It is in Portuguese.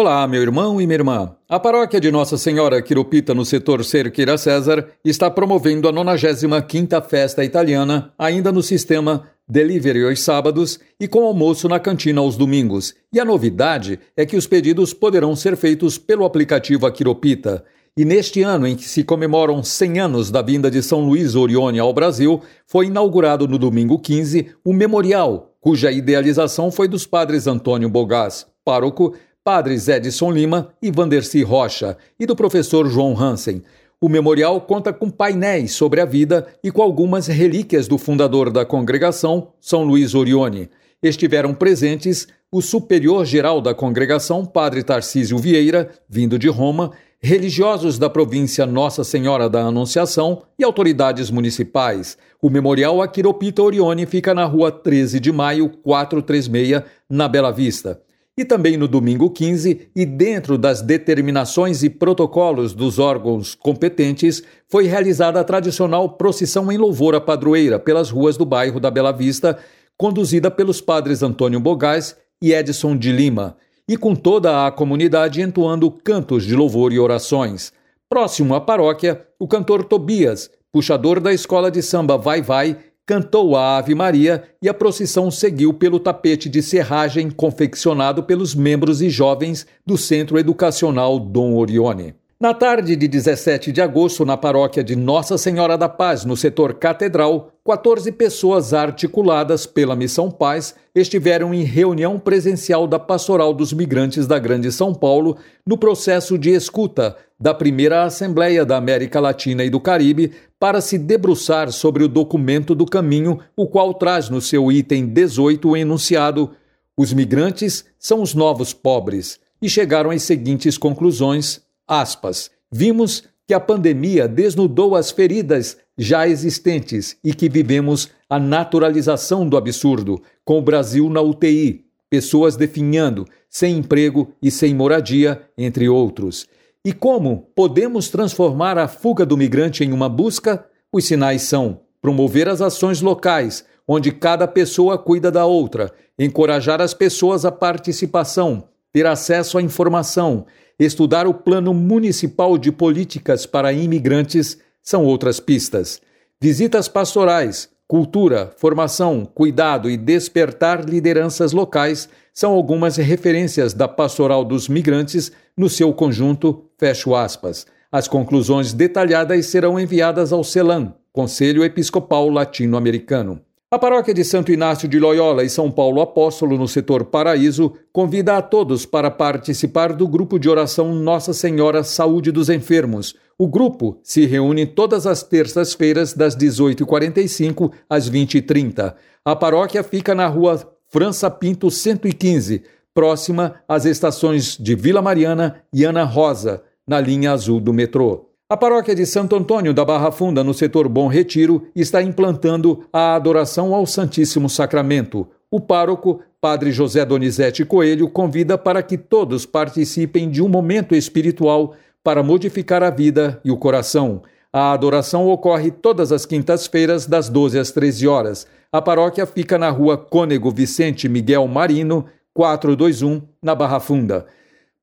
Olá, meu irmão e minha irmã. A paróquia de Nossa Senhora Quiropita, no setor Cerqueira César, está promovendo a 95ª Festa Italiana, ainda no sistema delivery aos sábados e com almoço na cantina aos domingos. E a novidade é que os pedidos poderão ser feitos pelo aplicativo Aquiropita. E neste ano em que se comemoram 100 anos da vinda de São Luís Orione ao Brasil, foi inaugurado no domingo 15 o memorial, cuja idealização foi dos padres Antônio Bogás, pároco, padres Edson Lima e Vanderci Rocha, e do professor João Hansen. O memorial conta com painéis sobre a vida e com algumas relíquias do fundador da congregação, São Luís Orione. Estiveram presentes o superior geral da congregação, Padre Tarcísio Vieira, vindo de Roma, religiosos da província Nossa Senhora da Anunciação e autoridades municipais. O memorial Aquiropita Orione fica na rua 13 de maio, 436, na Bela Vista. E também no domingo 15, e dentro das determinações e protocolos dos órgãos competentes, foi realizada a tradicional procissão em louvor à padroeira pelas ruas do bairro da Bela Vista, conduzida pelos padres Antônio Bogás e Edson de Lima, e com toda a comunidade entoando cantos de louvor e orações. Próximo à paróquia, o cantor Tobias, puxador da escola de samba Vai Vai, cantou a Ave Maria e a procissão seguiu pelo tapete de serragem confeccionado pelos membros e jovens do Centro Educacional Dom Orione. Na tarde de 17 de agosto, na paróquia de Nossa Senhora da Paz, no setor Catedral, 14 pessoas articuladas pela Missão Paz estiveram em reunião presencial da Pastoral dos Migrantes da Grande São Paulo no processo de escuta da primeira Assembleia da América Latina e do Caribe para se debruçar sobre o documento do caminho, o qual traz no seu item 18 o enunciado: Os migrantes são os novos pobres, e chegaram às seguintes conclusões Aspas, vimos que a pandemia desnudou as feridas já existentes e que vivemos a naturalização do absurdo, com o Brasil na UTI, pessoas definhando, sem emprego e sem moradia, entre outros. E como podemos transformar a fuga do migrante em uma busca? Os sinais são promover as ações locais, onde cada pessoa cuida da outra, encorajar as pessoas à participação, ter acesso à informação, estudar o Plano Municipal de Políticas para Imigrantes são outras pistas. Visitas pastorais, cultura, formação, cuidado e despertar lideranças locais são algumas referências da Pastoral dos Migrantes no seu conjunto, fecho aspas. As conclusões detalhadas serão enviadas ao CELAM, Conselho Episcopal Latino-Americano. A paróquia de Santo Inácio de Loyola e São Paulo Apóstolo, no setor Paraíso, convida a todos para participar do grupo de oração Nossa Senhora Saúde dos Enfermos. O grupo se reúne todas as terças-feiras, das 18h45 às 20h30. A paróquia fica na rua França Pinto 115, próxima às estações de Vila Mariana e Ana Rosa, na linha azul do metrô. A paróquia de Santo Antônio da Barra Funda, no setor Bom Retiro, está implantando a adoração ao Santíssimo Sacramento. O pároco, Padre José Donizete Coelho, convida para que todos participem de um momento espiritual para modificar a vida e o coração. A adoração ocorre todas as quintas-feiras, das 12 às 13 horas. A paróquia fica na rua Cônego Vicente Miguel Marino, 421, na Barra Funda.